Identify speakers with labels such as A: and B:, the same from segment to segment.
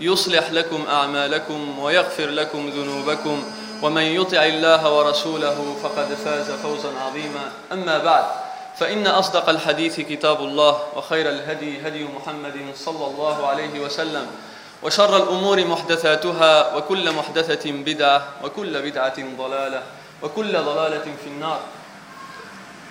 A: يصلح لكم أعمالكم ويغفر لكم ذنوبكم ومن يطع الله ورسوله فقد فاز فوزا عظيما. أما بعد فإن أصدق الحديث كتاب الله وخير الهدي هدي محمد صلى الله عليه وسلم وشر الأمور محدثاتها وكل محدثة بدعة وكل بدعة ضلالة وكل ضلالة في النار.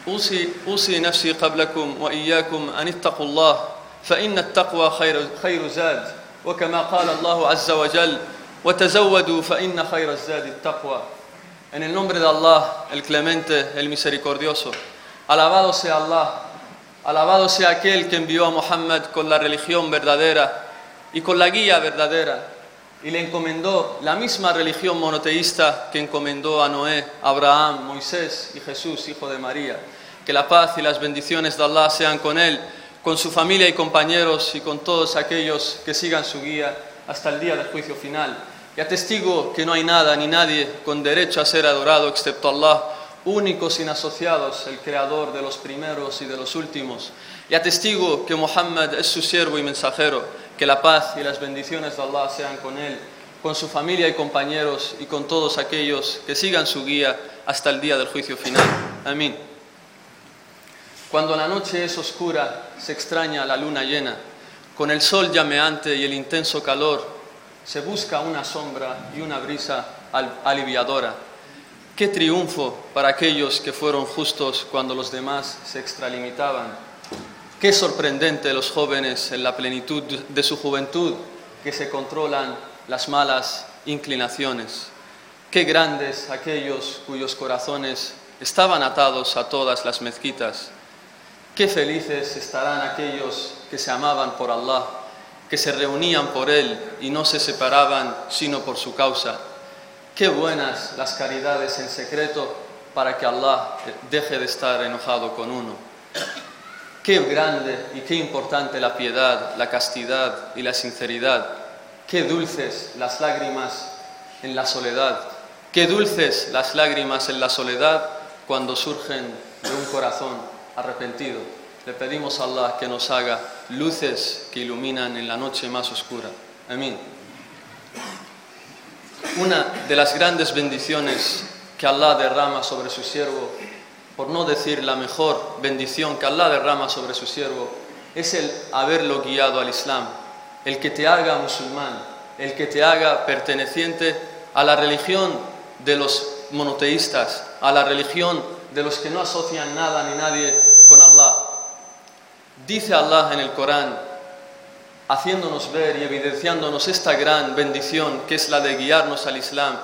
A: أوصي, أوصي نفسي قبلكم وإياكم أن اتقوا الله فإن التقوى خير, خير زاد. وكما قال الله عز وجل وتزودوا فإن خير الزاد التقوى En el nombre de Allah, el clemente, el misericordioso. Alabado sea Allah, alabado sea aquel que envió a Muhammad con la religión verdadera y con la guía verdadera y le encomendó la misma religión monoteísta que encomendó a Noé, Abraham, Moisés y Jesús, hijo de María. Que la paz y las bendiciones de Allah sean con él, con su familia y compañeros y con todos aquellos que sigan su guía hasta el día del juicio final. Y atestigo que no hay nada ni nadie con derecho a ser adorado excepto Allah, únicos sin asociados, el creador de los primeros y de los últimos. Y atestigo que Muhammad es su siervo y mensajero, que la paz y las bendiciones de Allah sean con él, con su familia y compañeros y con todos aquellos que sigan su guía hasta el día del juicio final. Amén. Cuando la noche es oscura, se extraña la luna llena. Con el sol llameante y el intenso calor, se busca una sombra y una brisa aliviadora. Qué triunfo para aquellos que fueron justos cuando los demás se extralimitaban. Qué sorprendente los jóvenes en la plenitud de su juventud que se controlan las malas inclinaciones. Qué grandes aquellos cuyos corazones estaban atados a todas las mezquitas. Qué felices estarán aquellos que se amaban por Allah, que se reunían por Él y no se separaban sino por su causa. Qué buenas las caridades en secreto para que Allah deje de estar enojado con uno. Qué grande y qué importante la piedad, la castidad y la sinceridad. Qué dulces las lágrimas en la soledad. Qué dulces las lágrimas en la soledad cuando surgen de un corazón arrepentido. Le pedimos a Allah que nos haga luces que iluminan en la noche más oscura. Amén. Una de las grandes bendiciones que Allah derrama sobre su siervo, por no decir la mejor bendición que Allah derrama sobre su siervo, es el haberlo guiado al Islam, el que te haga musulmán, el que te haga perteneciente a la religión de los monoteístas, a la religión de los que no asocian nada ni nadie con Allah. Dice Allah en el Corán, haciéndonos ver y evidenciándonos esta gran bendición que es la de guiarnos al Islam.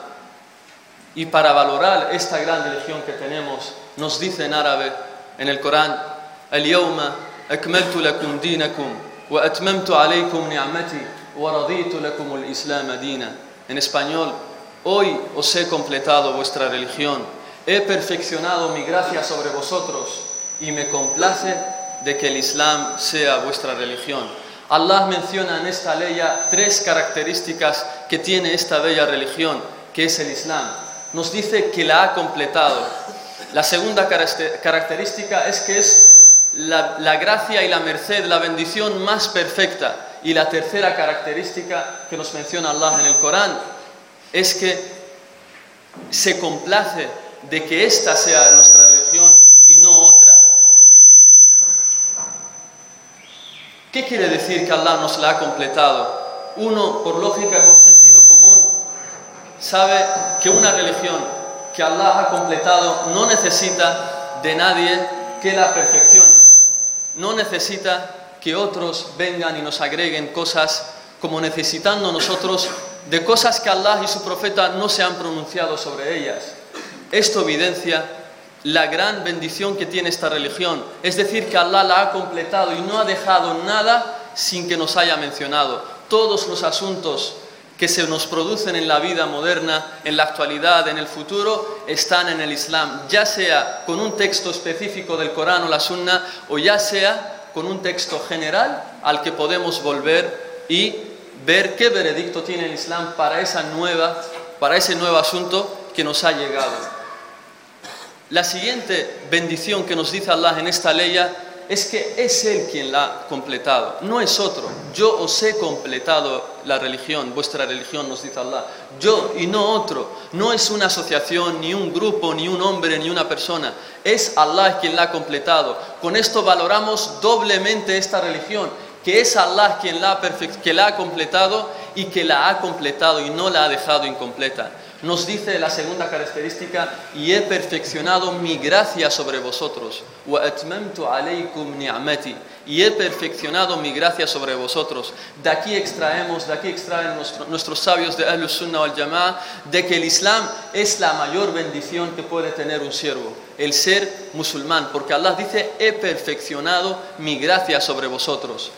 A: Y para valorar esta gran religión que tenemos, nos dice en árabe en el Corán, اليوم أكملت لكم دينكم وأتممت عليكم نعمتي ورضيت لكم الإسلام دينا. En español, hoy os he completado vuestra religión, he perfeccionado mi gracia sobre vosotros y me complace de que el Islam sea vuestra religión. Allah menciona en esta ley tres características que tiene esta bella religión, que es el Islam. Nos dice que la ha completado. La segunda característica es que es la, la gracia y la merced, la bendición más perfecta. Y la tercera característica que nos menciona Allah en el Corán es que se complace de que esta sea nuestra religión y no otra. ¿Qué quiere decir que Allah nos la ha completado? Uno, por lógica, por sentido común, sabe que una religión que Allah ha completado no necesita de nadie que la perfeccione. No necesita que otros vengan y nos agreguen cosas como necesitando nosotros de cosas que Allah y su profeta no se han pronunciado sobre ellas. Esto evidencia la gran bendición que tiene esta religión, es decir, que Allah la ha completado y no ha dejado nada sin que nos haya mencionado. Todos los asuntos que se nos producen en la vida moderna, en la actualidad, en el futuro, están en el Islam, ya sea con un texto específico del Corán o la Sunna, o ya sea con un texto general al que podemos volver y ver qué veredicto tiene el Islam para esa nueva, para ese nuevo asunto que nos ha llegado. La siguiente bendición que nos dice Allah en esta ley es que es Él quien la ha completado, no es otro. Yo os he completado la religión, vuestra religión, nos dice Allah. Yo y no otro. No es una asociación, ni un grupo, ni un hombre, ni una persona. Es Allah quien la ha completado. Con esto valoramos doblemente esta religión, que es Allah quien la ha, que la ha completado y que la ha completado y no la ha dejado incompleta nos dice la segunda característica, y he perfeccionado mi gracia sobre vosotros, y he perfeccionado mi gracia sobre vosotros. De aquí extraemos, de aquí extraen nuestros sabios de Ahlus Sunnah wal Jama'ah, de que el Islam es la mayor bendición que puede tener un siervo, el ser musulmán, porque Allah dice, he perfeccionado mi gracia sobre vosotros.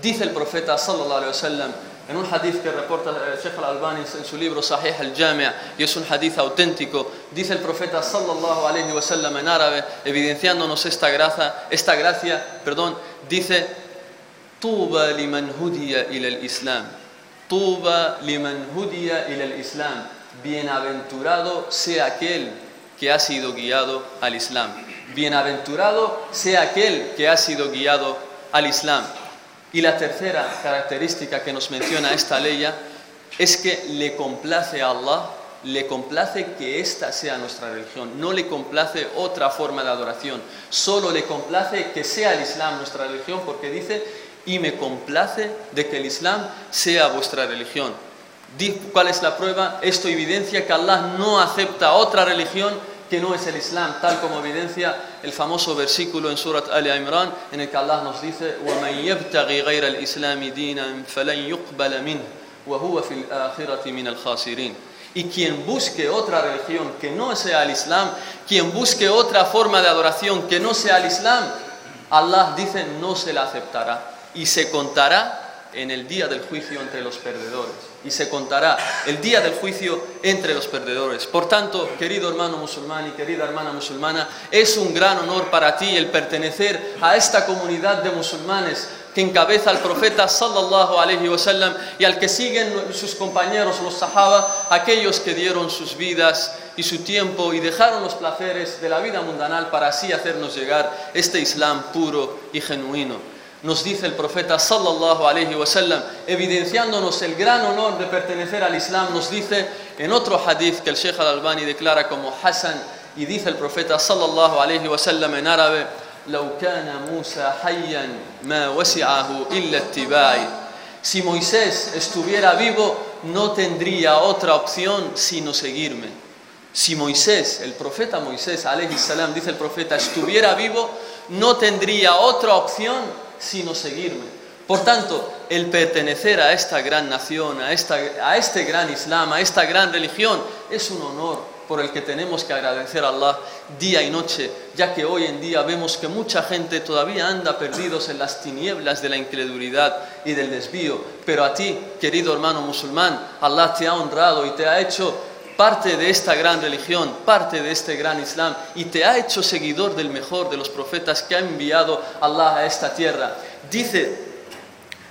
A: Dice el profeta sallallahu alaihi wasallam, en un hadith que reporta el Sheikh al-Albani en su libro Sahih al-Jami' y es un hadith auténtico, dice el profeta sallallahu alaihi wasallam en árabe, evidenciándonos esta gracia, esta gracia, perdón, dice Tuba liman hudiya ila al-Islam. Tuba liman hudiya ila al-Islam. Bienaventurado sea aquel que ha sido guiado al Islam. Bienaventurado sea aquel que ha sido guiado al Islam. Y la tercera característica que nos menciona esta ley es que le complace a Allah, le complace que esta sea nuestra religión, no le complace otra forma de adoración, solo le complace que sea el Islam nuestra religión porque dice, y me complace de que el Islam sea vuestra religión. ¿Cuál es la prueba? Esto evidencia que Allah no acepta otra religión que no es el Islam, tal como evidencia el famoso versículo en Surat Ali Imran, en el que Allah nos dice: وَمَن يَبْتَغِي غَيْرَ الْإِسْلَامِ دِينًا فَلَن يُقْبَلَ مِنْهُ وَهُوَ فِي الْآخِرَةِ مِنَ الْخَاسِرِينَ Y quien busque otra religión que no sea el Islam, quien busque otra forma de adoración que no sea el Islam, Allah dice no se la aceptará y se contará en el día del juicio entre los perdedores y se contará el día del juicio entre los perdedores. Por tanto, querido hermano musulmán y querida hermana musulmana, es un gran honor para ti el pertenecer a esta comunidad de musulmanes que encabeza al profeta sallallahu alaihi wasallam y al que siguen sus compañeros los sahaba, aquellos que dieron sus vidas y su tiempo y dejaron los placeres de la vida mundanal para así hacernos llegar este Islam puro y genuino nos dice el profeta sallallahu alaihi wasallam, evidenciándonos el gran honor de pertenecer al Islam, nos dice en otro hadith que el Sheikh al-Albani declara como Hassan, y dice el profeta sallallahu alaihi wasallam en árabe, لو كان موسى حيا ما وسعه إلا اتباعي Si Moisés estuviera vivo, no tendría otra opción sino seguirme. Si Moisés, el profeta Moisés, alayhi salam, dice el profeta, estuviera vivo, no tendría otra opción sino seguirme. Por tanto, el pertenecer a esta gran nación, a, esta, a este gran Islam, a esta gran religión, es un honor por el que tenemos que agradecer a Allah día y noche, ya que hoy en día vemos que mucha gente todavía anda perdidos en las tinieblas de la incredulidad y del desvío. Pero a ti, querido hermano musulmán, Allah te ha honrado y te ha hecho parte de esta gran religión, parte de este gran Islam y te ha hecho seguidor del mejor de los profetas que ha enviado Allah a esta tierra. Dice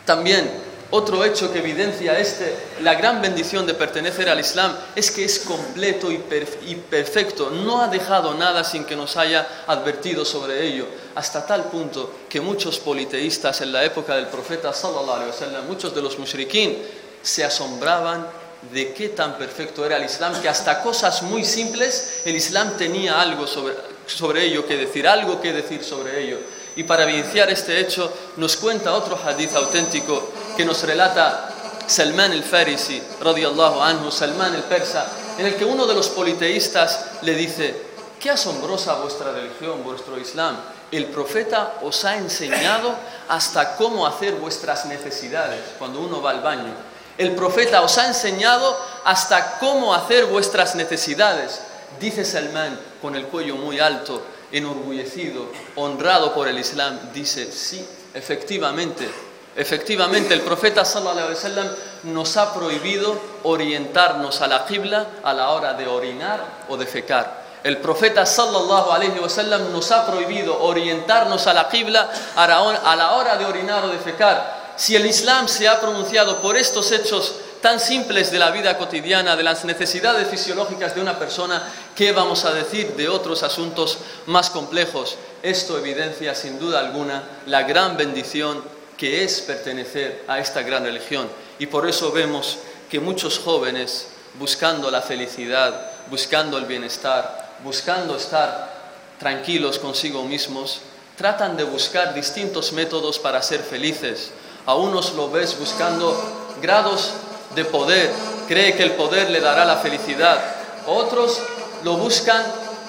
A: también Otro hecho que evidencia este, la gran bendición de pertenecer al Islam es que es completo y, perfecto. No ha dejado nada sin que nos haya advertido sobre ello. Hasta tal punto que muchos politeístas en la época del profeta sallallahu alaihi wasallam, muchos de los mushrikin, se asombraban de qué tan perfecto era el Islam, que hasta cosas muy simples el Islam tenía algo sobre, sobre ello que decir, algo que decir sobre ello. Y para evidenciar este hecho, nos cuenta otro hadith auténtico que nos relata Salman el Farisi, radiallahu anhu, Salman el Persa, en el que uno de los politeístas le dice, qué asombrosa vuestra religión, vuestro Islam. El profeta os ha enseñado hasta cómo hacer vuestras necesidades cuando uno va al baño. El profeta os ha enseñado hasta cómo hacer vuestras necesidades. Dice Salman con el cuello muy alto, enorgullecido, honrado por el Islam, dice, sí, efectivamente, efectivamente el profeta sallallahu alaihi wasallam nos ha prohibido orientarnos a la qibla a la hora de orinar o de fecar. El profeta sallallahu alaihi wasallam nos ha prohibido orientarnos a la qibla a la hora de orinar o de fecar. Si el Islam se ha pronunciado por estos hechos tan simples de la vida cotidiana, de las necesidades fisiológicas de una persona, ¿qué vamos a decir de otros asuntos más complejos? Esto evidencia sin duda alguna la gran bendición que es pertenecer a esta gran religión. Y por eso vemos que muchos jóvenes, buscando la felicidad, buscando el bienestar, buscando estar tranquilos consigo mismos, tratan de buscar distintos métodos para ser felices. A unos lo ves buscando grados de poder, cree que el poder le dará la felicidad. Otros lo buscan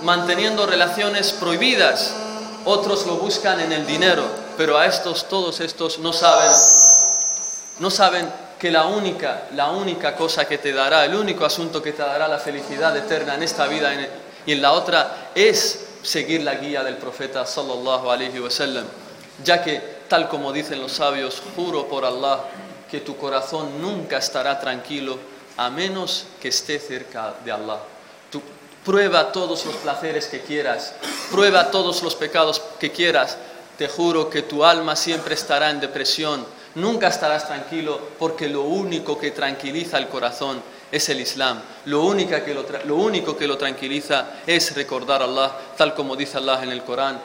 A: manteniendo relaciones prohibidas, otros lo buscan en el dinero, pero a estos, todos estos no saben, no saben que la única, la única cosa que te dará, el único asunto que te dará la felicidad eterna en esta vida y en la otra es seguir la guía del profeta sallallahu alaihi wasallam, ya que tal como dicen los sabios, juro por Allah que tu corazón nunca estará tranquilo a menos que esté cerca de Allah. Prueba todos los placeres que quieras, prueba todos los pecados que quieras. Te juro que tu alma siempre estará en depresión, nunca estarás tranquilo porque lo único que tranquiliza el corazón es el Islam. Lo, que lo, lo único que lo tranquiliza es recordar a Allah, tal como dice Allah en el Corán.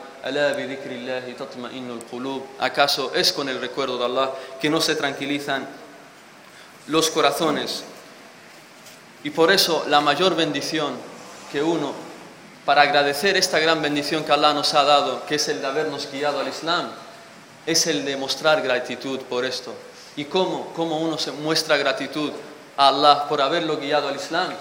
A: ¿Acaso es con el recuerdo de Allah que no se tranquilizan los corazones? Y por eso la mayor bendición que uno, para agradecer esta gran bendición que Allah nos ha dado, que es el de habernos guiado al Islam, es el de mostrar gratitud por esto. ¿Y cómo? ¿Cómo uno se muestra gratitud a Allah por haberlo guiado al Islam?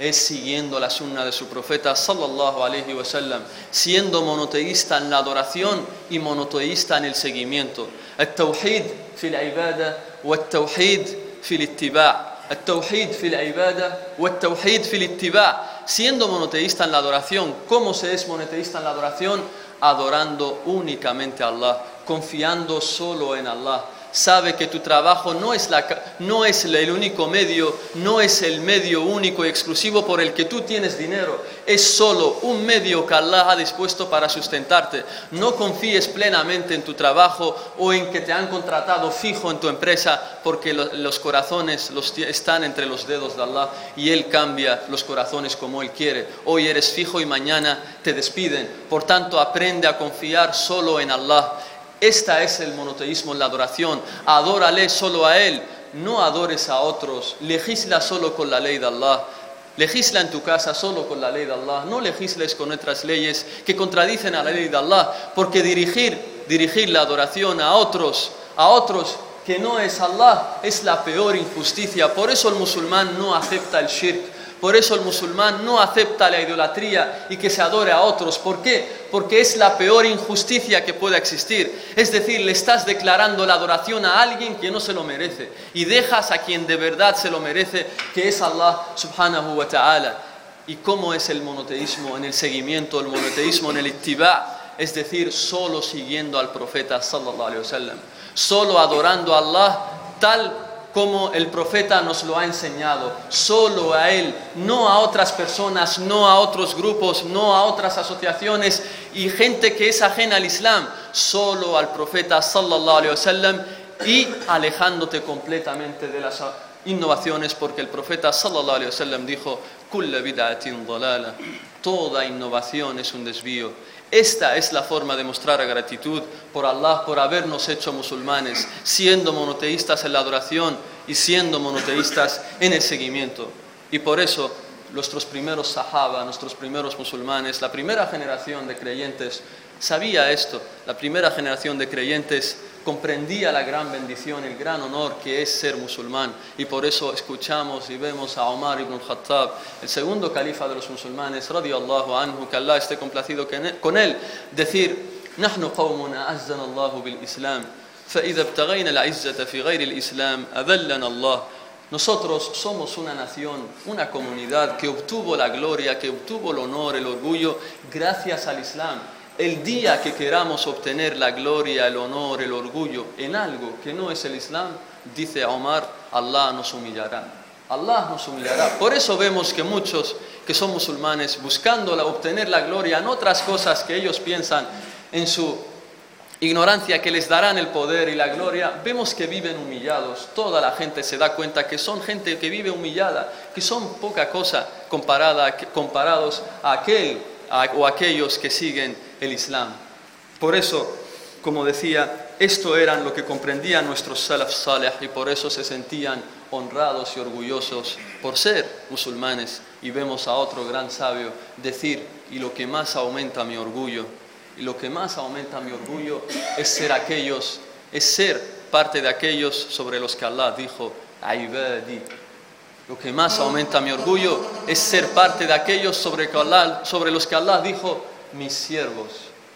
A: es siguiendo la sunna de su profeta sallallahu alaihi wasallam, siendo monoteísta en la adoración y monoteísta en el seguimiento. التوحيد في العبادة والتوحيد في الاتباع التوحيد في العبادة والتوحيد في الاتباع siendo monoteísta en la adoración ¿cómo se es monoteísta en la adoración? adorando únicamente a Allah confiando solo en Allah sabe que tu trabajo no es, no es el único medio, no es el medio único y exclusivo por el que tú tienes dinero, es solo un medio que Allah ha dispuesto para sustentarte. No confíes plenamente en tu trabajo o en que te han contratado fijo en tu empresa porque los corazones están entre los dedos de Allah y Él cambia los corazones como Él quiere. Hoy eres fijo y mañana te despiden. Por tanto, aprende a confiar solo en Allah esta es el monoteísmo la adoración. Adórale solo a Él, no adores a otros. Legisla solo con la ley de Allah. Legisla en tu casa solo con la ley de Allah. No legisles con otras leyes que contradicen a la ley de Allah. Porque dirigir, dirigir la adoración a otros, a otros que no es Allah, es la peor injusticia. Por eso el musulmán no acepta el shirk por eso el musulmán no acepta la idolatría y que se adore a otros. ¿Por qué? Porque es la peor injusticia que pueda existir. Es decir, le estás declarando la adoración a alguien que no se lo merece y dejas a quien de verdad se lo merece, que es Allah subhanahu wa ta'ala. ¿Y cómo es el monoteísmo en el seguimiento, el monoteísmo en el ittiba? Es decir, solo siguiendo al profeta sallallahu alaihi wasallam, solo adorando a Allah tal como el profeta nos lo ha enseñado, solo a Él, no a otras personas, no a otros grupos, no a otras asociaciones y gente que es ajena al Islam, solo al profeta sallallahu alaihi wasallam y alejándote completamente de las innovaciones porque el profeta sallallahu alaihi wasallam dijo "Kulla bid'atin dalala", toda innovación es un desvío. Esta es la forma de mostrar gratitud por Allah por habernos hecho musulmanes, siendo monoteístas en la adoración y siendo monoteístas en el seguimiento. Y por eso nuestros primeros sahaba, nuestros primeros musulmanes, la primera generación de creyentes sabía esto, la primera generación de creyentes comprendía la gran bendición, el gran honor que es ser musulmán. Y por eso escuchamos y vemos a Omar ibn al-Khattab, el segundo califa de los musulmanes, radiallahu anhu, que Allah esté complacido con él, decir, نحن قوم أعزنا الله بالإسلام فإذا ابتغينا العزة في غير الإسلام أذلنا الله nosotros somos una nación, una comunidad que obtuvo la gloria, que obtuvo el honor, el orgullo gracias al Islam. El día que queramos obtener la gloria, el honor, el orgullo en algo que no es el Islam, dice Omar, Allah nos humillará. Allah nos humillará. Por eso vemos que muchos que son musulmanes, buscando obtener la gloria en otras cosas que ellos piensan en su ignorancia que les darán el poder y la gloria, vemos que viven humillados. Toda la gente se da cuenta que son gente que vive humillada, que son poca cosa comparada, comparados a aquel o aquellos que siguen el Islam. Por eso, como decía, esto eran lo que comprendían nuestros salaf salih y por eso se sentían honrados y orgullosos por ser musulmanes. Y vemos a otro gran sabio decir, y lo que más aumenta mi orgullo, y lo que más aumenta mi orgullo es ser aquellos, es ser parte de aquellos sobre los que Allah dijo, lo que más aumenta mi orgullo es ser parte de aquellos sobre, los que Allah dijo, mis siervos.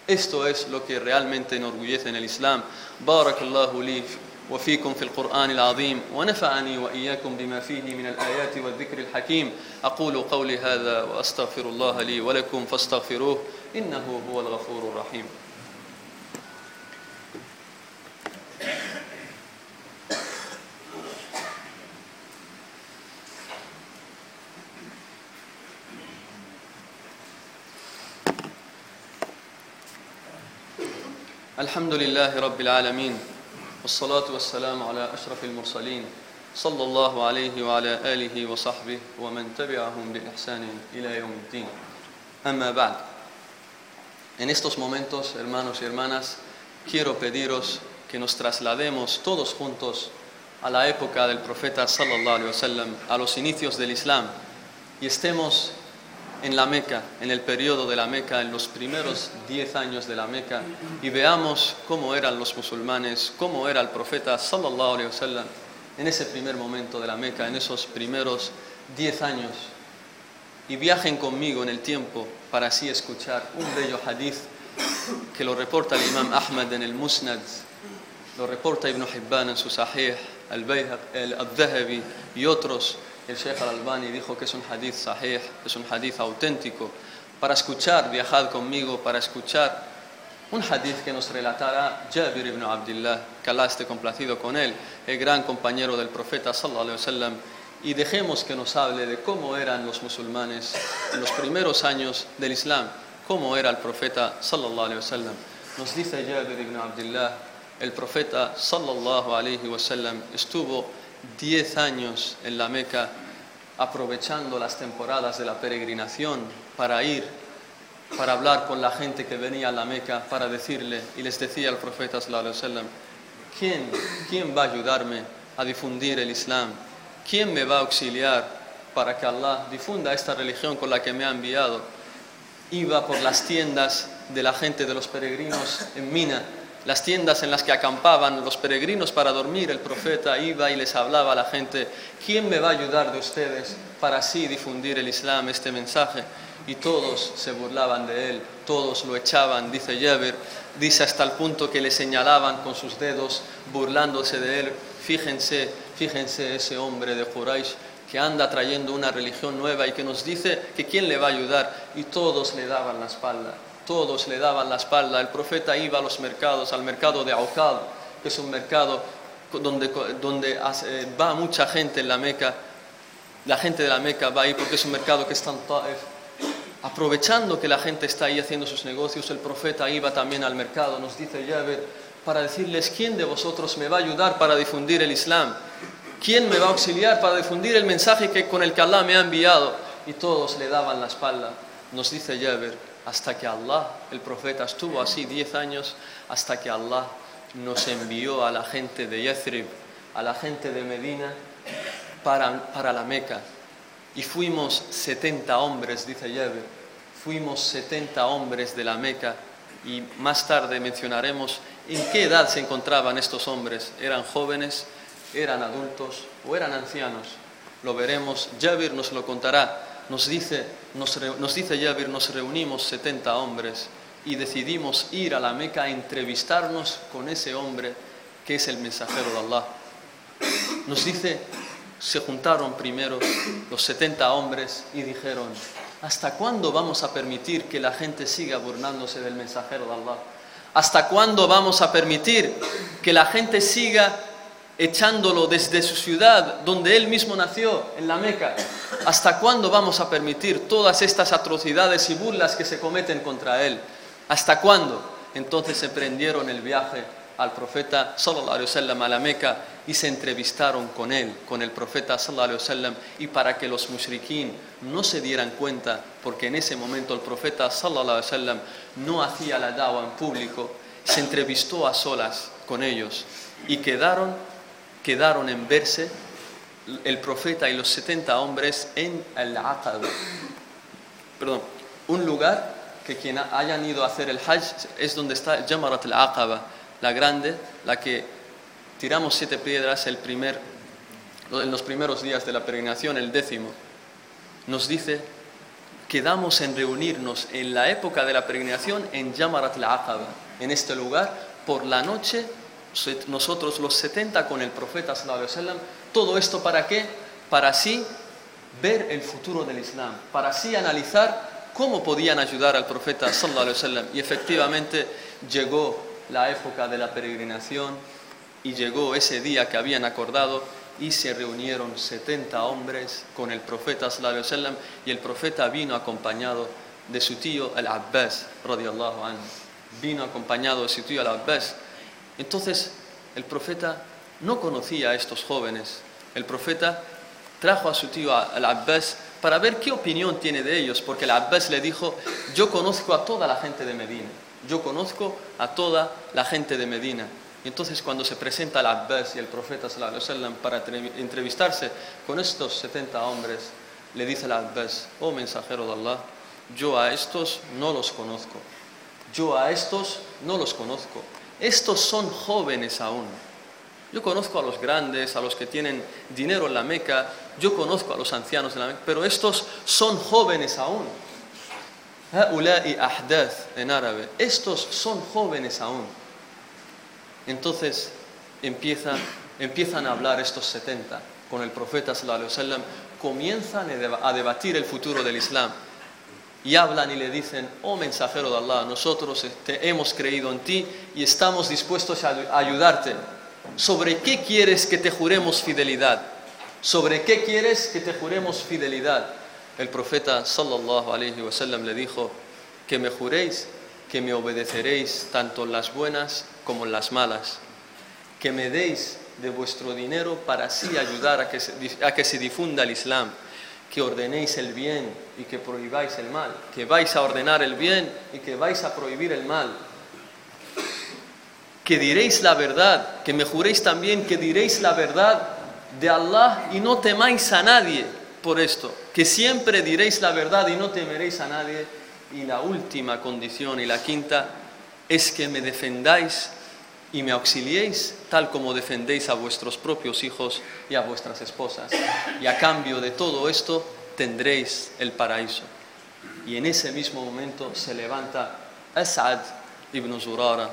A: Esto es lo que realmente enorgullece en el Islam. Barakallahu li وفيكم في القرآن العظيم ونفعني وإياكم بما فيه من الآيات والذكر الحكيم أقول قولي هذا وأستغفر الله لي ولكم فاستغفروه إنه هو الغفور الرحيم الحمد لله رب العالمين والصلاة والسلام على أشرف المرسلين صلى الله عليه وعلى آله وصحبه ومن تبعهم بإحسان إلى يوم الدين أما بعد En estos momentos, hermanos y hermanas, quiero pediros que nos traslademos todos juntos a la época del profeta sallallahu alaihi wasallam, a los inicios del Islam, y estemos en la Meca, en el periodo de la Meca, en los primeros diez años de la Meca, y veamos cómo eran los musulmanes, cómo era el profeta sallallahu alaihi wasallam en ese primer momento de la Meca, en esos primeros diez años, y viajen conmigo en el tiempo para así escuchar un bello hadith que lo reporta el imam Ahmad en el Musnad, lo reporta Ibn Hibban en su Sahih, al-Dhahabi y otros el Sheikh al-Albani dijo que es un hadith sahih, es un hadith auténtico. Para escuchar, viajad conmigo para escuchar un hadith que nos relatará Jabir ibn Abdullah, que Allah complacido con él, el gran compañero del profeta sallallahu alaihi wasallam, y dejemos que nos hable de cómo eran los musulmanes en los primeros años del Islam, cómo era el profeta sallallahu alaihi wasallam. Nos dice Jabir ibn Abdullah, el profeta sallallahu alaihi wasallam estuvo 10 años en la Meca aprovechando las temporadas de la peregrinación para ir, para hablar con la gente que venía a la Meca, para decirle, y les decía el profeta sallallahu ¿quién, ¿quién va a ayudarme a difundir el Islam? ¿Quién me va a auxiliar para que Allah difunda esta religión con la que me ha enviado? Iba por las tiendas de la gente de los peregrinos en Mina las tiendas en las que acampaban los peregrinos para dormir, el profeta iba y les hablaba a la gente, ¿quién me va a ayudar de ustedes para así difundir el Islam, este mensaje? Y todos se burlaban de él, todos lo echaban, dice Jabir, dice hasta el punto que le señalaban con sus dedos, burlándose de él, fíjense, fíjense ese hombre de Quraysh que anda trayendo una religión nueva y que nos dice que quién le va a ayudar, y todos le daban la espalda todos le daban la espalda. El profeta iba a los mercados, al mercado de Aukad, que es un mercado donde, donde va mucha gente en la Meca. La gente de la Meca va ahí porque es un mercado que está en Taif. Aprovechando que la gente está ahí haciendo sus negocios, el profeta iba también al mercado. Nos dice Jabir, para decirles quién de vosotros me va a ayudar para difundir el Islam, quién me va a auxiliar para difundir el mensaje que, con el que Allah me ha enviado. Y todos le daban la espalda. Nos dice Jabir, hasta que Allah, el profeta, estuvo así diez años, hasta que Allah nos envió a la gente de Yathrib, a la gente de Medina, para, para la Meca. Y fuimos 70 hombres, dice Jabir, fuimos 70 hombres de la Meca y más tarde mencionaremos en qué edad se encontraban estos hombres. ¿Eran jóvenes, eran adultos o eran ancianos? Lo veremos, Jabir nos lo contará. Nos dice, nos, dice Jabir, nos reunimos 70 hombres y decidimos ir a la Meca a entrevistarnos con ese hombre que es el mensajero de Allah. Nos dice, se juntaron primero los 70 hombres y dijeron, ¿hasta cuándo vamos a permitir que la gente siga burlándose del mensajero de Allah? ¿Hasta cuándo vamos a permitir que la gente siga echándolo desde su ciudad, donde él mismo nació, en la Meca? ¿Hasta cuándo vamos a permitir todas estas atrocidades y burlas que se cometen contra él? ¿Hasta cuándo? Entonces se prendieron el viaje al profeta sallallahu alaihi wasallam a la Meca y se entrevistaron con él, con el profeta sallallahu alaihi wasallam y para que los mushrikin no se dieran cuenta, porque en ese momento el profeta sallallahu alaihi wasallam no hacía la dawa en público, se entrevistó a solas con ellos y quedaron quedaron en verse el profeta y los 70 hombres en el Aqaba. Perdón, un lugar que quien hayan ido a hacer el Hajj es donde está Jamarat al-Aqaba, la grande, la que tiramos siete piedras el primer, en los primeros días de la peregrinación, el décimo. Nos dice, quedamos en reunirnos en la época de la peregrinación en Jamarat al-Aqaba, en este lugar, por la noche, nosotros los 70 con el profeta todo esto para qué? Para así ver el futuro del Islam, para así analizar cómo podían ayudar al profeta y efectivamente llegó la época de la peregrinación y llegó ese día que habían acordado y se reunieron 70 hombres con el profeta y el profeta vino acompañado de su tío el Abbas radiyallahu anhu vino acompañado de su tío el Abbas entonces el profeta no conocía a estos jóvenes. El profeta trajo a su tío al Abbas para ver qué opinión tiene de ellos, porque el Abbas le dijo, yo conozco a toda la gente de Medina, yo conozco a toda la gente de Medina. Entonces cuando se presenta el Abbas y el profeta para entrevistarse con estos 70 hombres, le dice el Abbas, oh mensajero de Allah, yo a estos no los conozco, yo a estos no los conozco, estos son jóvenes aún. Yo conozco a los grandes, a los que tienen dinero en la Meca, yo conozco a los ancianos en la Meca, pero estos son jóvenes aún. en árabe, estos son jóvenes aún. Entonces empiezan, empiezan a hablar estos 70 con el profeta sallallahu alaihi wasallam, comienzan a debatir el futuro del Islam y hablan y le dicen, oh mensajero de Allah, nosotros te hemos creído en ti y estamos dispuestos a ayudarte. ¿Sobre qué quieres que te juremos fidelidad? ¿Sobre qué quieres que te juremos fidelidad? El profeta sallallahu alaihi wasallam le dijo que me juréis que me obedeceréis tanto en las buenas como en las malas, que me deis de vuestro dinero para así ayudar a que se difunda el Islam, que ordenéis el bien y que prohibáis el mal, que vais a ordenar el bien y que vais a prohibir el mal, que diréis la verdad, que me juréis también que diréis la verdad de Allah y no temáis a nadie por esto, que siempre diréis la verdad y no temeréis a nadie. Y la última condición y la quinta es que me defendáis y me auxiliéis tal como defendéis a vuestros propios hijos y a vuestras esposas. Y a cambio de todo esto tendréis el paraíso. Y en ese mismo momento se levanta Asad ibn Zurara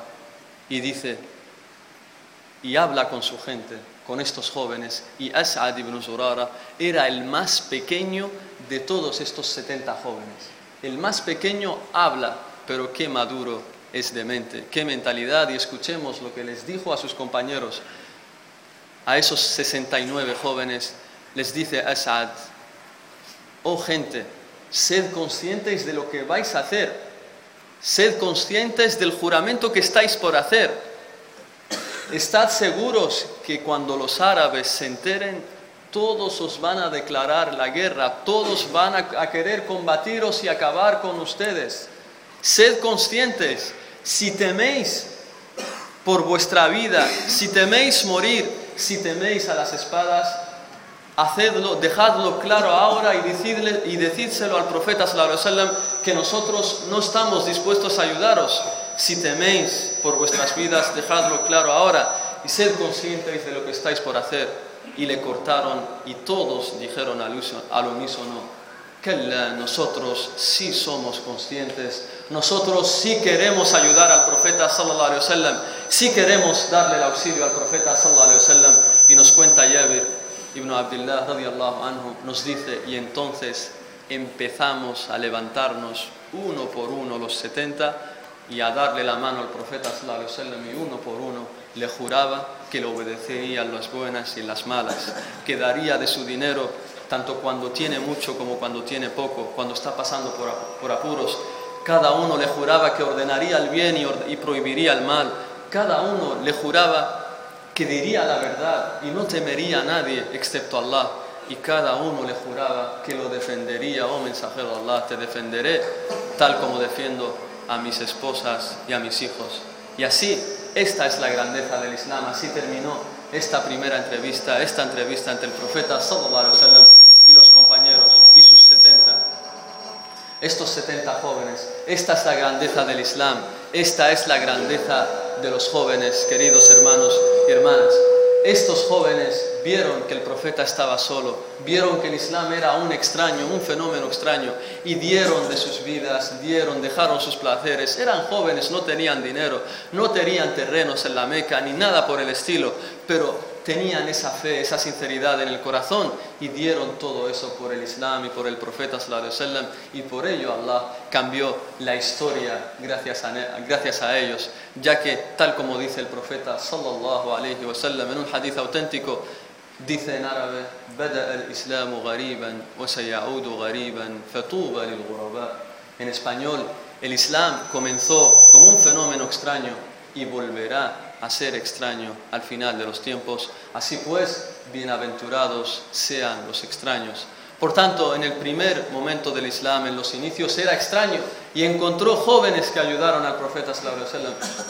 A: y dice, y habla con su gente, con estos jóvenes, y Asad ibn Zurara era el más pequeño de todos estos 70 jóvenes. El más pequeño habla, pero qué maduro es de mente, qué mentalidad, y escuchemos lo que les dijo a sus compañeros, a esos 69 jóvenes, les dice Asad, oh gente, sed conscientes de lo que vais a hacer, Sed conscientes del juramento que estáis por hacer. estad seguros que cuando los árabes se enteren, todos os van a declarar la guerra, todos van a, querer combatiros y acabar con ustedes. Sed conscientes, si teméis por vuestra vida, si teméis morir, si teméis a las espadas, hacedlo, dejadlo claro ahora y, decidle, y decídselo al profeta sallam, que nosotros no estamos dispuestos a ayudaros. Si teméis por vuestras vidas, dejadlo claro ahora y sed conscientes de lo que estáis por hacer. Y le cortaron y todos dijeron al unísono, que nosotros sí somos conscientes, nosotros sí queremos ayudar al profeta sallallahu alaihi sí queremos darle el auxilio al profeta sallallahu y nos cuenta Yabir ibn Abdullah radiallahu anhu nos dice y entonces empezamos a levantarnos uno por uno los 70 y a darle la mano al profeta sallallahu y uno por uno le juraba que le obedecería en las buenas y las malas, que daría de su dinero tanto cuando tiene mucho como cuando tiene poco, cuando está pasando por, apuros. Cada uno le juraba que ordenaría el bien y, prohibiría el mal. Cada uno le juraba que diría la verdad y no temería a nadie excepto a Allah. Y cada uno le juraba que lo defendería, oh mensajero de Allah, te defenderé tal como defiendo a mis esposas y a mis hijos. Y así, esta es la grandeza del Islam, así terminó esta primera entrevista, esta entrevista entre el profeta sallallahu y los compañeros y sus 70. Estos 70 jóvenes, esta es la grandeza del Islam, esta es la grandeza de los jóvenes, queridos hermanos y hermanas. Estos jóvenes vieron que el profeta estaba solo, vieron que el Islam era un extraño, un fenómeno extraño, y dieron de sus vidas, dieron, dejaron sus placeres. Eran jóvenes, no tenían dinero, no tenían terrenos en la Meca, ni nada por el estilo, pero tenían esa fe, esa sinceridad en el corazón y dieron todo eso por el Islam y por el profeta sallallahu y por ello Allah cambió la historia gracias a, ellos, ya que tal como dice el profeta sallallahu alaihi wasallam en un hadith auténtico dice en árabe en español el Islam comenzó como un fenómeno extraño y volverá a ser extraño al final de los tiempos. Así pues, bienaventurados sean los extraños. Por tanto, en el primer momento del Islam, en los inicios, era extraño y encontró jóvenes que ayudaron al profeta.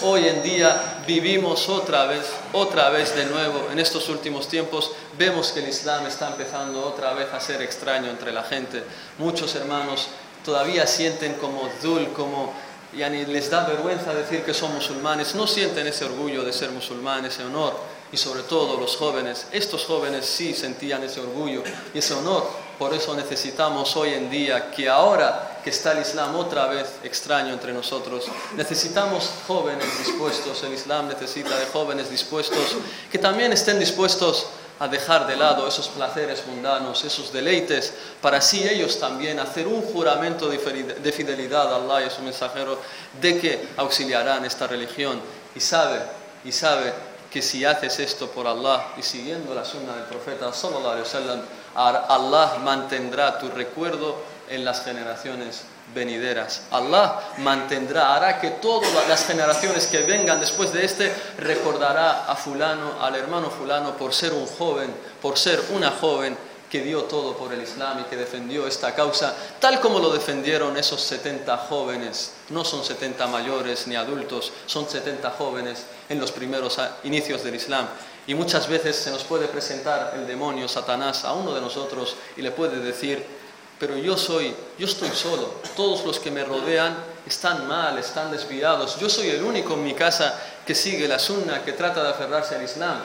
A: Hoy en día vivimos otra vez, otra vez de nuevo, en estos últimos tiempos, vemos que el Islam está empezando otra vez a ser extraño entre la gente. Muchos hermanos todavía sienten como dul, como ni les da vergüenza decir que son musulmanes, no sienten ese orgullo de ser musulmanes, ese honor, y sobre todo los jóvenes, estos jóvenes sí sentían ese orgullo y ese honor, por eso necesitamos hoy en día que ahora que está el Islam otra vez extraño entre nosotros, necesitamos jóvenes dispuestos, el Islam necesita de jóvenes dispuestos, que también estén dispuestos a dejar de lado esos placeres mundanos, esos deleites, para así ellos también hacer un juramento de fidelidad a Allah y a su mensajero de que auxiliarán esta religión. Y sabe, y sabe que si haces esto por Allah y siguiendo la sunna del profeta sallallahu alaihi wasallam, Allah mantendrá tu recuerdo en las generaciones venideras. Allah mantendrá, hará que todas las generaciones que vengan después de este recordará a fulano, al hermano fulano, por ser un joven, por ser una joven que dio todo por el Islam y que defendió esta causa, tal como lo defendieron esos 70 jóvenes. No son 70 mayores ni adultos, son 70 jóvenes en los primeros inicios del Islam. Y muchas veces se nos puede presentar el demonio, Satanás, a uno de nosotros y le puede decir, pero yo soy, yo estoy solo. Todos los que me rodean están mal, están desviados. Yo soy el único en mi casa que sigue la sunna, que trata de aferrarse al Islam.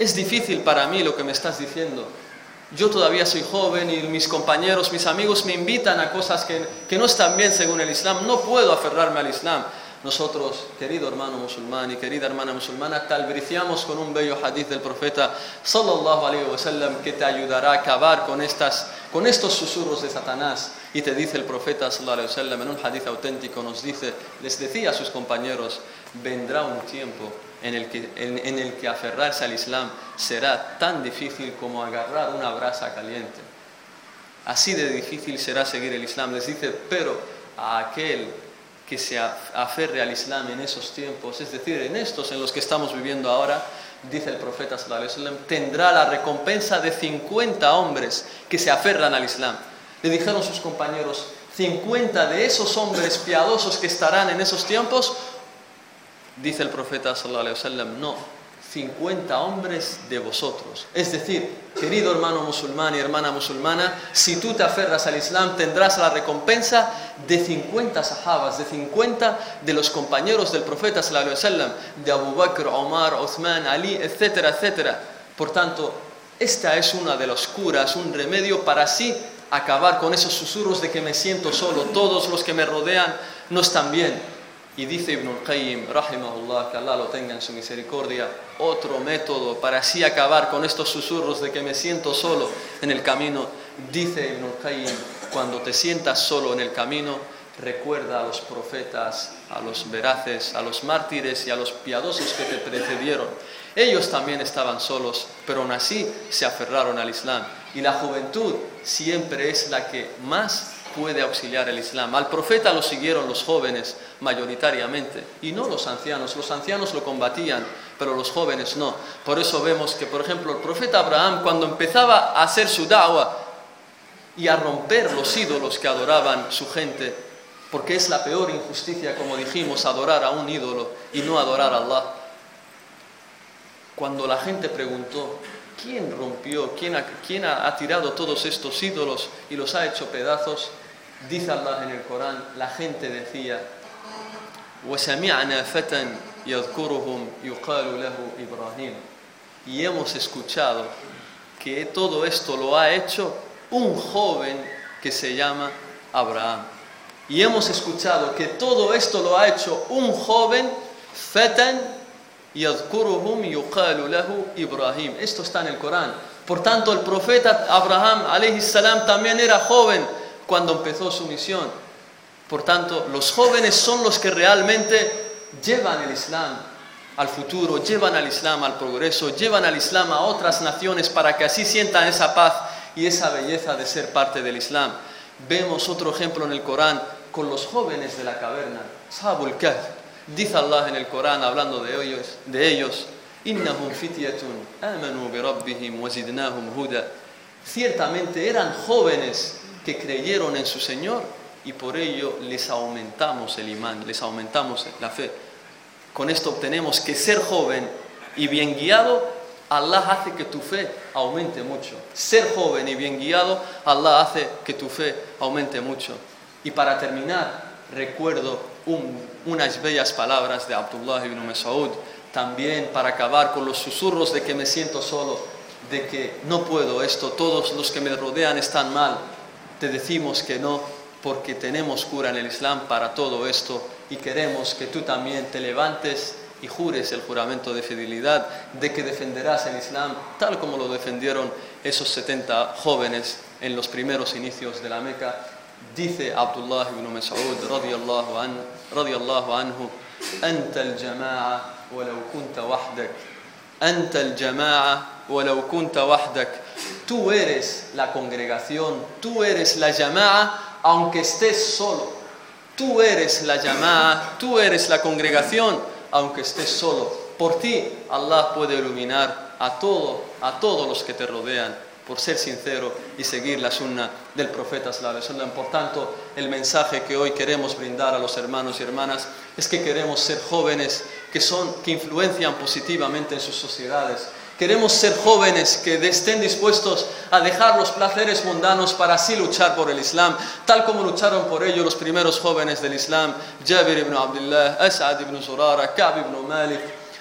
A: Es difícil para mí lo que me estás diciendo. Yo todavía soy joven y mis compañeros, mis amigos me invitan a cosas que, que no están bien según el Islam. No puedo aferrarme al Islam. Nosotros, querido hermano musulmán y querida hermana musulmana, talbriciamos con un bello hadith del profeta sallallahu alaihi wasallam que te ayudará a acabar con, estas, con estos susurros de Satanás. Y te dice el profeta sallallahu alaihi wasallam en un hadith auténtico, nos dice, les decía a sus compañeros, vendrá un tiempo en el, que, en el que aferrarse al Islam será tan difícil como agarrar una brasa caliente. Así de difícil será seguir el Islam. Les dice, pero a aquel que se aferre al Islam en esos tiempos, es decir, en estos en los que estamos viviendo ahora, dice el profeta tendrá la recompensa de 50 hombres que se aferran al Islam. Le dijeron sus compañeros, 50 de esos hombres piadosos que estarán en esos tiempos, dice el profeta no, 50 hombres de vosotros. Es decir, querido hermano musulmán y hermana musulmana, si tú te aferras al Islam tendrás la recompensa de 50 sahabas, de 50 de los compañeros del profeta sallallahu de Abu Bakr, Omar, Uthman, Ali, etcétera, etcétera. Por tanto, esta es una de las curas, un remedio para así acabar con esos susurros de que me siento solo, todos los que me rodean no están bien y dice Ibn al-Qayyim, rahimahullah, que Allah lo tenga en su misericordia, otro método para así acabar con estos susurros de que me siento solo en el camino. Dice Ibn al-Qayyim, cuando te sientas solo en el camino, recuerda a los profetas, a los veraces, a los mártires y a los piadosos que te precedieron. Ellos también estaban solos, pero aún así se aferraron al Islam. Y la juventud siempre es la que más puede auxiliar el Islam. Al profeta lo siguieron los jóvenes mayoritariamente y no los ancianos. Los ancianos lo combatían, pero los jóvenes no. Por eso vemos que, por ejemplo, el profeta Abraham, cuando empezaba a hacer su da'wah y a romper los ídolos que adoraban su gente, porque es la peor injusticia, como dijimos, adorar a un ídolo y no adorar a Allah. Cuando la gente preguntó, ¿quién rompió, quién ha, quién ha tirado todos estos ídolos y los ha hecho pedazos? Dice Allah en el Corán, la gente decía, Y hemos escuchado que todo esto lo ha hecho un joven que se llama Abraham. Y hemos escuchado que todo esto lo ha hecho un joven, Fatan yadhkuruhum yuqalu lahu Ibrahim. Esto está en el Corán. Por tanto, el profeta Abraham salam también era joven cuando empezó su misión. Por tanto, los jóvenes son los que realmente llevan el Islam al futuro, llevan al Islam al progreso, llevan al Islam a otras naciones para que así sientan esa paz y esa belleza de ser parte del Islam. Vemos otro ejemplo en el Corán con los jóvenes de la caverna, Sabul Dice Allah en el Corán hablando de ellos, de ellos. Ciertamente eran jóvenes que creyeron en su Señor y por ello les aumentamos el imán, les aumentamos la fe. Con esto obtenemos que ser joven y bien guiado, Allah hace que tu fe aumente mucho. Ser joven y bien guiado, Allah hace que tu fe aumente mucho. Y para terminar, recuerdo unas bellas palabras de Abdullah ibn Mas'ud, también para acabar con los susurros de que me siento solo, de que no puedo esto, todos los que me rodean están mal, te decimos que no porque tenemos cura en el Islam para todo esto y queremos que tú también te levantes y jures el juramento de fidelidad de que defenderás el Islam tal como lo defendieron esos 70 jóvenes en los primeros inicios de la Meca. Dice Abdullah ibn Mas'ud radiyallahu, an, radiyallahu anhu, أنت الجماعة ولو كنت وحدك أنت الجماعة ولو كنت وحدك Tú eres la congregación, tú eres la llamada, aunque estés solo. Tú eres la llamada, tú eres la congregación, aunque estés solo. Por ti, Allah puede iluminar a todo, a todos los que te rodean, por ser sincero y seguir la sunna del profeta Por tanto, el mensaje que hoy queremos brindar a los hermanos y hermanas es que queremos ser jóvenes que son que influencian positivamente en sus sociedades, Queremos ser jóvenes que estén dispuestos a dejar los placeres mundanos para así luchar por el Islam, tal como lucharon por ello los primeros jóvenes del Islam, Jabir ibn Abdullah, As'ad ibn Zurara, Ka'b ibn Malik,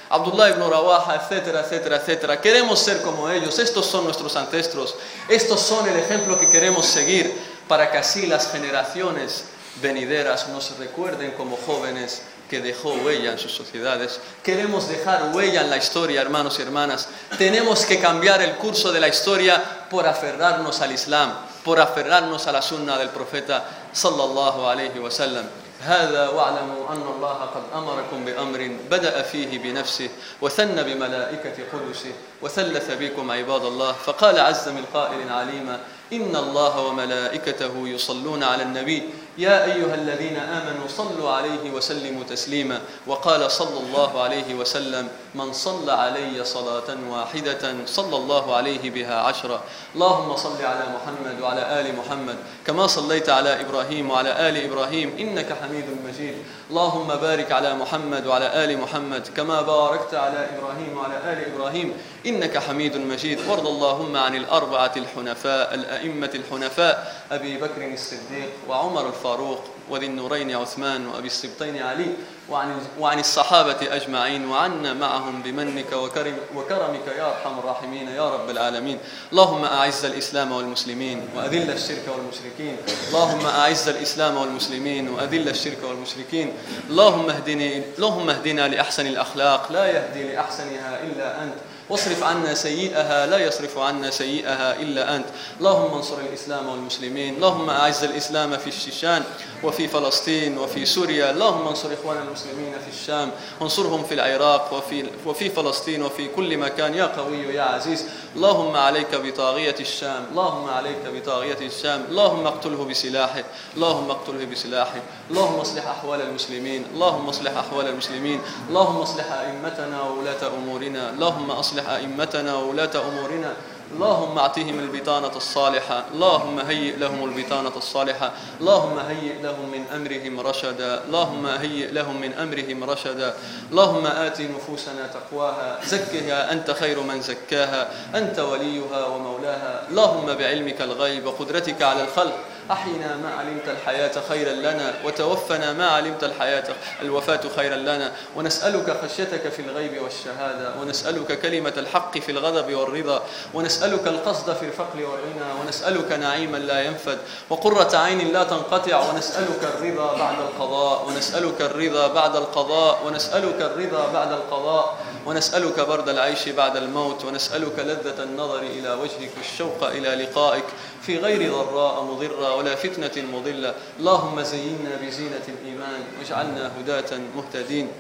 A: Abdullah ibn Rawaha, etcétera, etcétera, etcétera. Queremos ser como ellos, estos son nuestros ancestros, estos son el ejemplo que queremos seguir para que así las generaciones venideras nos recuerden como jóvenes que dejó huella en sus sociedades. Queremos dejar huella en la historia, hermanos y hermanas. Tenemos que cambiar el curso de la historia por aferrarnos al Islam, por aferrarnos a la sunna del profeta sallallahu alayhi wa sallam. هذا واعلموا أن الله قد أمركم بأمر بدأ فيه بنفسه وثنى بملائكة قدسه وثلث بكم عباد الله. فقال عز من قائل عليما إن الله وملائكته يصلون على النبي يا أيها الذين آمنوا صلوا عليه وسلموا تسليما. وقال صلى الله عليه وسلم من صلى علي صلاة واحدة صلى الله عليه بها عشرة. اللهم صل على محمد وعلى آل محمد كما صليت على إبراهيم وعلى آل إبراهيم إنك حميد مجيد. اللهم بارك على محمد وعلى آل محمد كما باركت على إبراهيم وعلى آل إبراهيم إنك حميد مجيد. وارض اللهم عن الأربعة الحنفاء الأئمة الحنفاء أبي بكر الصديق وعمر الفاروق وذي النورين عثمان وأبي السبطين علي وعن, وعن الصحابة أجمعين وعنا معهم بمنك وكرم وكرمك يا أرحم الراحمين يا رب العالمين. اللهم أعز الإسلام والمسلمين وأذل الشرك والمشركين. اللهم أعز الإسلام والمسلمين وأذل الشرك والمشركين. اللهم اهدني اللهم اهدنا لأحسن الأخلاق. لا يهدي لأحسنها إلا أنت. واصرف عنا سيئها لا يصرف عنا سيئها إلا أنت. اللهم انصر الإسلام والمسلمين اللهم أعز الإسلام في الشيشان وفي فلسطين وفي سوريا اللهم انصر إخواننا المسلمين في الشام وانصرهم في العراق وفي, وفي فلسطين وفي كل مكان. يا قوي يا عزيز اللهم عليك بطاغية الشام اللهم عليك بطاغية الشام اللهم اقتله بسلاحه اللهم اقتله بسلاحه اللهم اصلح أحوال المسلمين اللهم اصلح أحوال المسلمين اللهم اصلح أئمتنا وولاة أمورنا اللهم أصلح أئمتنا وولاة أمورنا. اللهم اعطهم البطانة الصالحة. اللهم هيئ لهم البطانة الصالحة. اللهم هيئ لهم من أمرهم رشدا. اللهم هيئ لهم من أمرهم رشدا. اللهم آت نفوسنا تقواها. زكها أنت خير من زكاها. أنت وليها ومولاها. اللهم بعلمك الغيب وقدرتك على الخلق. أحينا ما علمت الحياة خيرا لنا وتوفنا ما علمت الحياة الوفاة خيرا لنا. ونسألك خشيتك في الغيب والشهادة ونسألك كلمة الحق في الغضب والرضا ونسألك القصد في الفقر والغنى ونسألك نعيما لا ينفد وقرة عين لا تنقطع ونسألك الرضا بعد القضاء ونسألك الرضا بعد القضاء ونسألك الرضا بعد القضاء. ونسألك برد العيش بعد الموت ونسألك لذة النظر إلى وجهك والشوق إلى لقائك. في غير ضراء مضرة ولا فتنة مضلة. اللهم زينا بزينة الإيمان واجعلنا هداة مهتدين.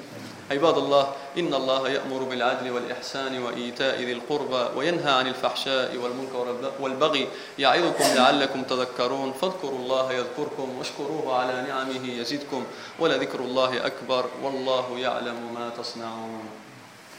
A: عباد الله إن الله يأمر بالعدل والإحسان وإيتاء ذي القربى وينهى عن الفحشاء والمنكر والبغي. يعظكم لعلكم تذكرون. فاذكروا الله يذكركم واشكروه على نعمه يزدكم. ولذكر الله أكبر والله يعلم ما تصنعون.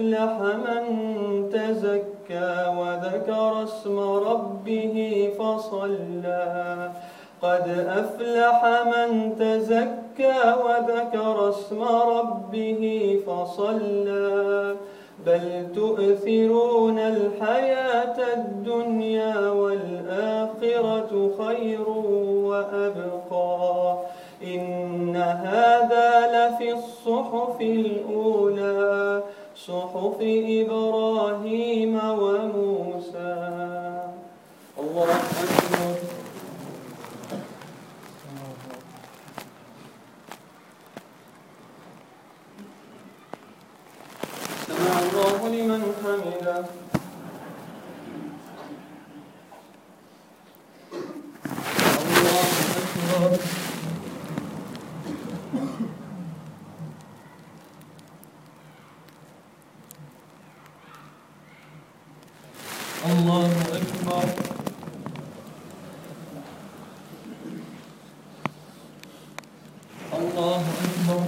A: أفلح من تزكى وذكر اسم ربه فصلى. قد أفلح من تزكى وذكر اسم ربه فصلى. بل تؤثرون الحياة الدنيا والآخرة خير وأبقى. إن هذا لفي الصحف الأولى. صحف إبراهيم وموسى. الله أكبر. سمع الله لمن حمده. الله أكبر الله أكبر الله أكبر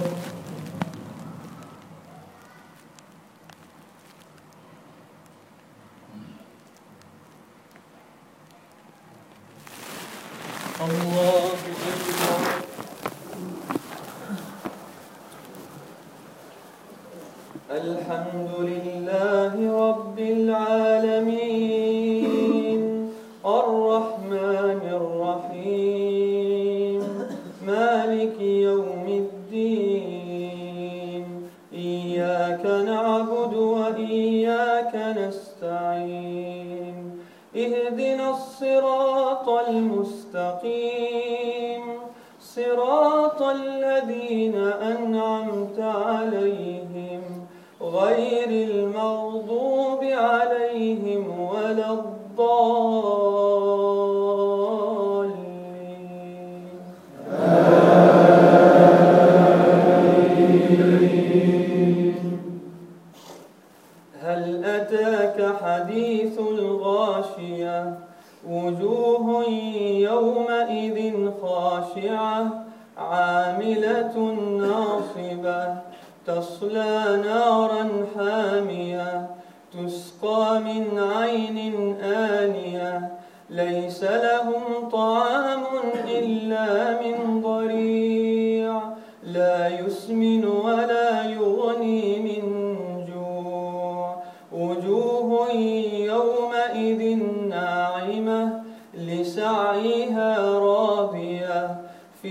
A: الله أكبر الحمد لله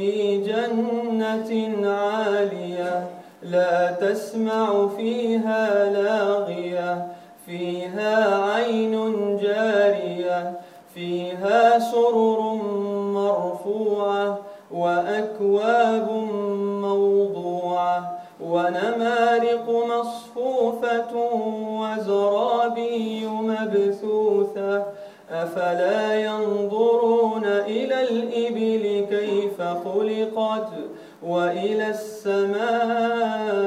A: في جنة عالية لا تسمع فيها لاغية فيها عين جارية فيها سرر مرفوعة وأكواب موضوعة ونمارق مصفوفة وزرابي مبثوثة. أفلا ينظرون إلى الإبل كيف خلقت وإلى السماء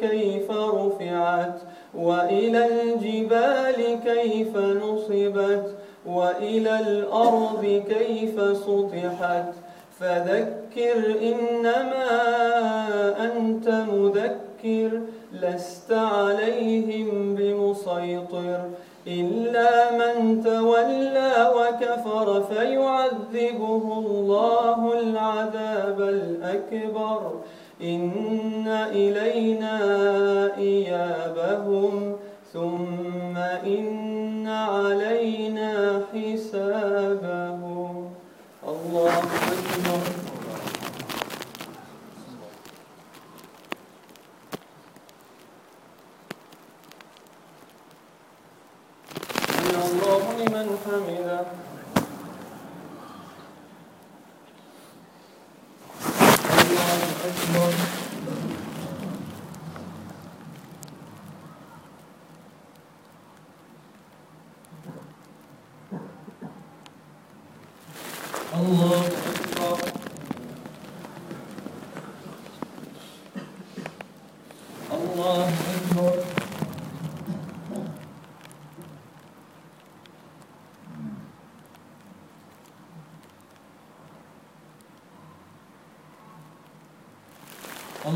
A: كيف رفعت وإلى الجبال كيف نصبت وإلى الأرض كيف سطحت فذكر إنما أنت مذكر لست عليهم بمسيطر إلا من تولى وكفر فيعذبه الله العذاب الأكبر. إن إلينا إيابهم ثم إن علينا حسابهم الله أكبر سمع الله لمن حمده. الله أكبر.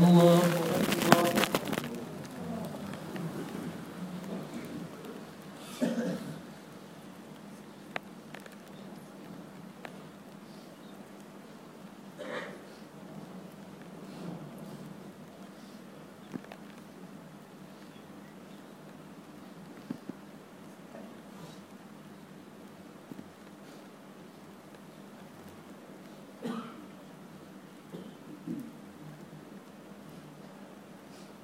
A: on the